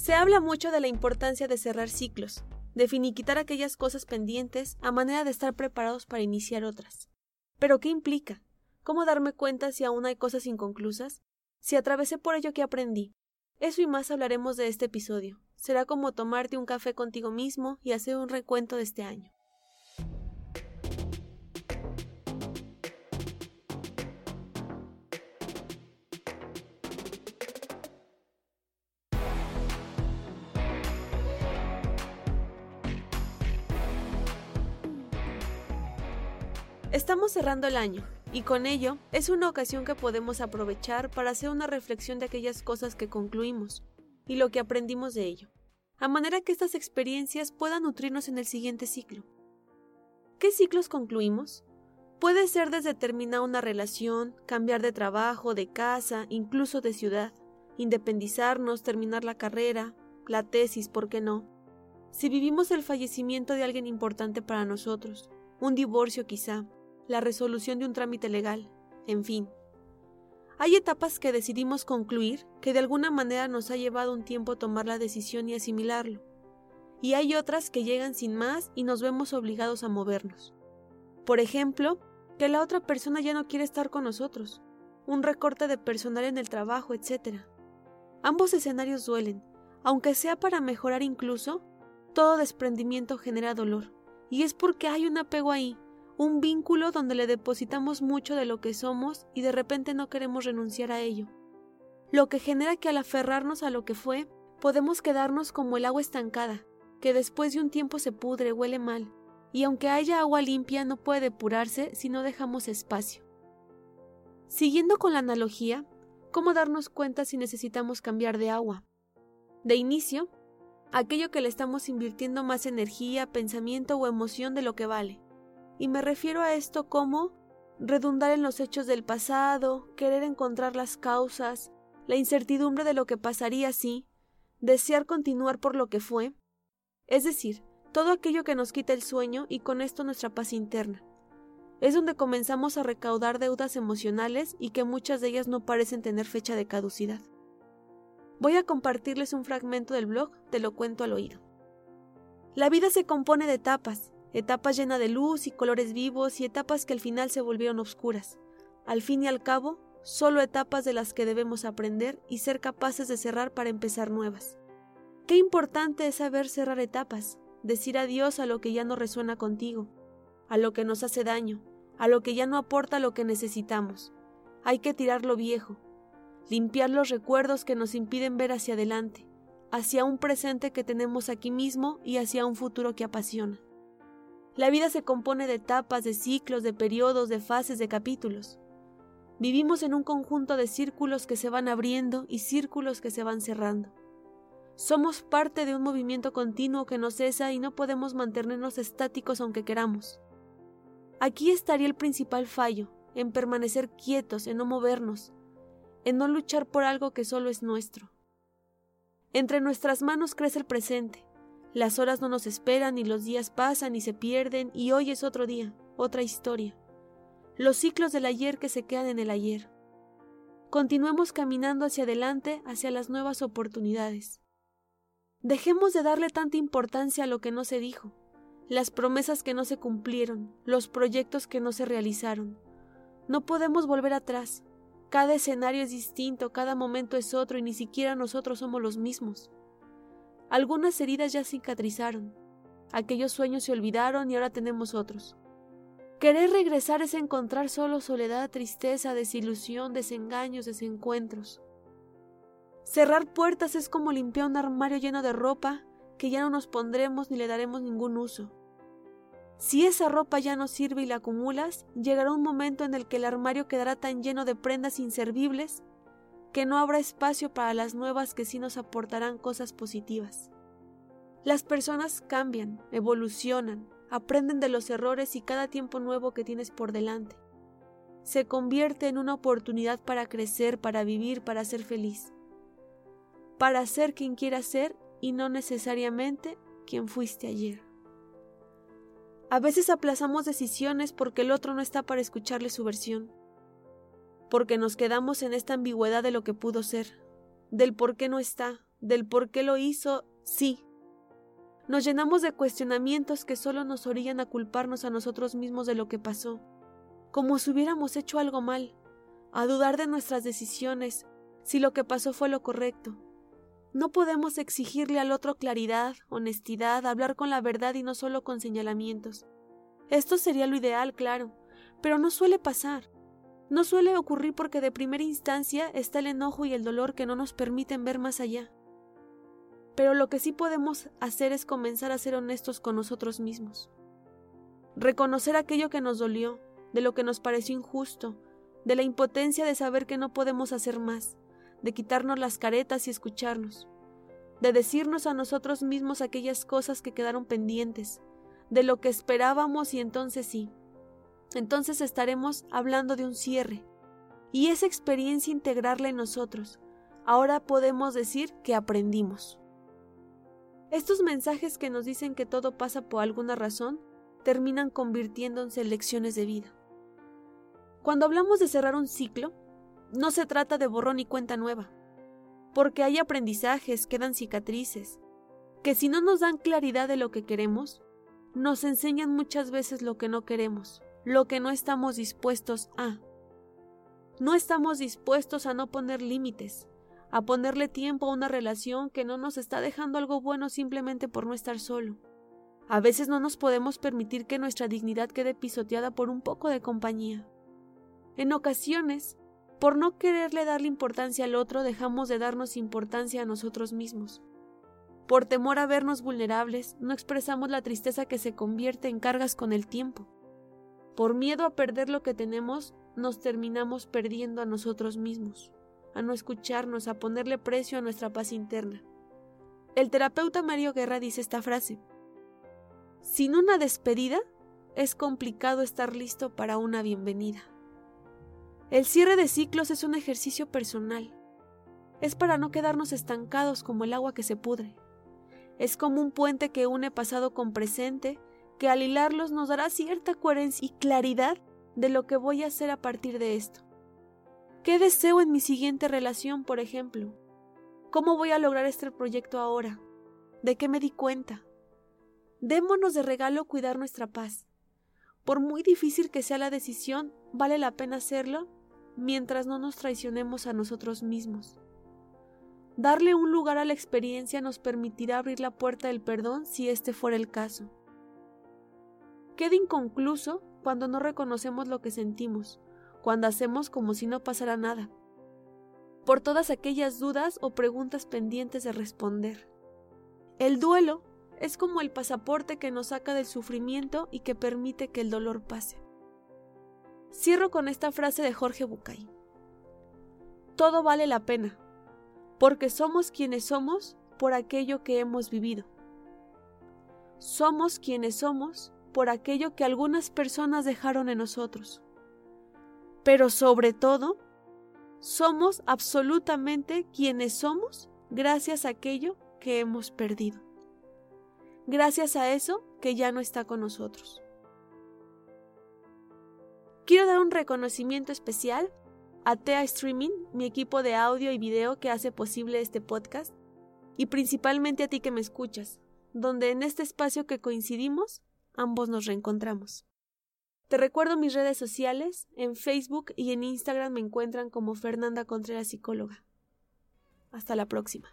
Se habla mucho de la importancia de cerrar ciclos, de finiquitar aquellas cosas pendientes a manera de estar preparados para iniciar otras. Pero ¿qué implica? ¿Cómo darme cuenta si aún hay cosas inconclusas? Si atravesé por ello que aprendí. Eso y más hablaremos de este episodio. Será como tomarte un café contigo mismo y hacer un recuento de este año. Estamos cerrando el año, y con ello es una ocasión que podemos aprovechar para hacer una reflexión de aquellas cosas que concluimos y lo que aprendimos de ello, a manera que estas experiencias puedan nutrirnos en el siguiente ciclo. ¿Qué ciclos concluimos? Puede ser desde terminar una relación, cambiar de trabajo, de casa, incluso de ciudad, independizarnos, terminar la carrera, la tesis, ¿por qué no? Si vivimos el fallecimiento de alguien importante para nosotros, un divorcio quizá, la resolución de un trámite legal, en fin. Hay etapas que decidimos concluir que de alguna manera nos ha llevado un tiempo tomar la decisión y asimilarlo, y hay otras que llegan sin más y nos vemos obligados a movernos. Por ejemplo, que la otra persona ya no quiere estar con nosotros, un recorte de personal en el trabajo, etc. Ambos escenarios duelen, aunque sea para mejorar incluso, todo desprendimiento genera dolor, y es porque hay un apego ahí, un vínculo donde le depositamos mucho de lo que somos y de repente no queremos renunciar a ello. Lo que genera que al aferrarnos a lo que fue, podemos quedarnos como el agua estancada, que después de un tiempo se pudre, huele mal, y aunque haya agua limpia no puede depurarse si no dejamos espacio. Siguiendo con la analogía, ¿cómo darnos cuenta si necesitamos cambiar de agua? De inicio, aquello que le estamos invirtiendo más energía, pensamiento o emoción de lo que vale y me refiero a esto como redundar en los hechos del pasado, querer encontrar las causas, la incertidumbre de lo que pasaría si, desear continuar por lo que fue, es decir, todo aquello que nos quita el sueño y con esto nuestra paz interna. Es donde comenzamos a recaudar deudas emocionales y que muchas de ellas no parecen tener fecha de caducidad. Voy a compartirles un fragmento del blog, te lo cuento al oído. La vida se compone de etapas, etapas llenas de luz y colores vivos y etapas que al final se volvieron oscuras. Al fin y al cabo, solo etapas de las que debemos aprender y ser capaces de cerrar para empezar nuevas. Qué importante es saber cerrar etapas, decir adiós a lo que ya no resuena contigo, a lo que nos hace daño, a lo que ya no aporta lo que necesitamos. Hay que tirar lo viejo, limpiar los recuerdos que nos impiden ver hacia adelante, hacia un presente que tenemos aquí mismo y hacia un futuro que apasiona. La vida se compone de etapas, de ciclos, de periodos, de fases, de capítulos. Vivimos en un conjunto de círculos que se van abriendo y círculos que se van cerrando. Somos parte de un movimiento continuo que no cesa y no podemos mantenernos estáticos aunque queramos. Aquí estaría el principal fallo, en permanecer quietos, en no movernos, en no luchar por algo que solo es nuestro. Entre nuestras manos crece el presente, las horas no nos esperan y los días pasan y se pierden y hoy es otro día, otra historia. Los ciclos del ayer que se quedan en el ayer. Continuemos caminando hacia adelante, hacia las nuevas oportunidades. Dejemos de darle tanta importancia a lo que no se dijo, las promesas que no se cumplieron, los proyectos que no se realizaron. No podemos volver atrás. Cada escenario es distinto, cada momento es otro y ni siquiera nosotros somos los mismos. Algunas heridas ya cicatrizaron, aquellos sueños se olvidaron y ahora tenemos otros. Querer regresar es encontrar solo soledad, tristeza, desilusión, desengaños, desencuentros. Cerrar puertas es como limpiar un armario lleno de ropa que ya no nos pondremos ni le daremos ningún uso. Si esa ropa ya no sirve y la acumulas, llegará un momento en el que el armario quedará tan lleno de prendas inservibles que no habrá espacio para las nuevas que sí nos aportarán cosas positivas. Las personas cambian, evolucionan, aprenden de los errores y cada tiempo nuevo que tienes por delante. Se convierte en una oportunidad para crecer, para vivir, para ser feliz. Para ser quien quieras ser y no necesariamente quien fuiste ayer. A veces aplazamos decisiones porque el otro no está para escucharle su versión porque nos quedamos en esta ambigüedad de lo que pudo ser, del por qué no está, del por qué lo hizo, sí. Nos llenamos de cuestionamientos que solo nos orillan a culparnos a nosotros mismos de lo que pasó, como si hubiéramos hecho algo mal, a dudar de nuestras decisiones, si lo que pasó fue lo correcto. No podemos exigirle al otro claridad, honestidad, hablar con la verdad y no solo con señalamientos. Esto sería lo ideal, claro, pero no suele pasar. No suele ocurrir porque de primera instancia está el enojo y el dolor que no nos permiten ver más allá. Pero lo que sí podemos hacer es comenzar a ser honestos con nosotros mismos. Reconocer aquello que nos dolió, de lo que nos pareció injusto, de la impotencia de saber que no podemos hacer más, de quitarnos las caretas y escucharnos, de decirnos a nosotros mismos aquellas cosas que quedaron pendientes, de lo que esperábamos y entonces sí, entonces estaremos hablando de un cierre. Y esa experiencia integrarla en nosotros. Ahora podemos decir que aprendimos. Estos mensajes que nos dicen que todo pasa por alguna razón terminan convirtiéndose en lecciones de vida. Cuando hablamos de cerrar un ciclo, no se trata de borrón y cuenta nueva, porque hay aprendizajes, quedan cicatrices, que si no nos dan claridad de lo que queremos, nos enseñan muchas veces lo que no queremos lo que no estamos dispuestos a. No estamos dispuestos a no poner límites, a ponerle tiempo a una relación que no nos está dejando algo bueno simplemente por no estar solo. A veces no nos podemos permitir que nuestra dignidad quede pisoteada por un poco de compañía. En ocasiones, por no quererle darle importancia al otro, dejamos de darnos importancia a nosotros mismos. Por temor a vernos vulnerables, no expresamos la tristeza que se convierte en cargas con el tiempo. Por miedo a perder lo que tenemos, nos terminamos perdiendo a nosotros mismos, a no escucharnos, a ponerle precio a nuestra paz interna. El terapeuta Mario Guerra dice esta frase. Sin una despedida, es complicado estar listo para una bienvenida. El cierre de ciclos es un ejercicio personal. Es para no quedarnos estancados como el agua que se pudre. Es como un puente que une pasado con presente que al hilarlos nos dará cierta coherencia y claridad de lo que voy a hacer a partir de esto. ¿Qué deseo en mi siguiente relación, por ejemplo? ¿Cómo voy a lograr este proyecto ahora? ¿De qué me di cuenta? Démonos de regalo cuidar nuestra paz. Por muy difícil que sea la decisión, vale la pena hacerlo mientras no nos traicionemos a nosotros mismos. Darle un lugar a la experiencia nos permitirá abrir la puerta del perdón si este fuera el caso queda inconcluso cuando no reconocemos lo que sentimos, cuando hacemos como si no pasara nada, por todas aquellas dudas o preguntas pendientes de responder. El duelo es como el pasaporte que nos saca del sufrimiento y que permite que el dolor pase. Cierro con esta frase de Jorge Bucay. Todo vale la pena, porque somos quienes somos por aquello que hemos vivido. Somos quienes somos por aquello que algunas personas dejaron en nosotros. Pero sobre todo, somos absolutamente quienes somos gracias a aquello que hemos perdido. Gracias a eso que ya no está con nosotros. Quiero dar un reconocimiento especial a TEA Streaming, mi equipo de audio y video que hace posible este podcast, y principalmente a ti que me escuchas, donde en este espacio que coincidimos ambos nos reencontramos. Te recuerdo mis redes sociales, en Facebook y en Instagram me encuentran como Fernanda Contreras Psicóloga. Hasta la próxima.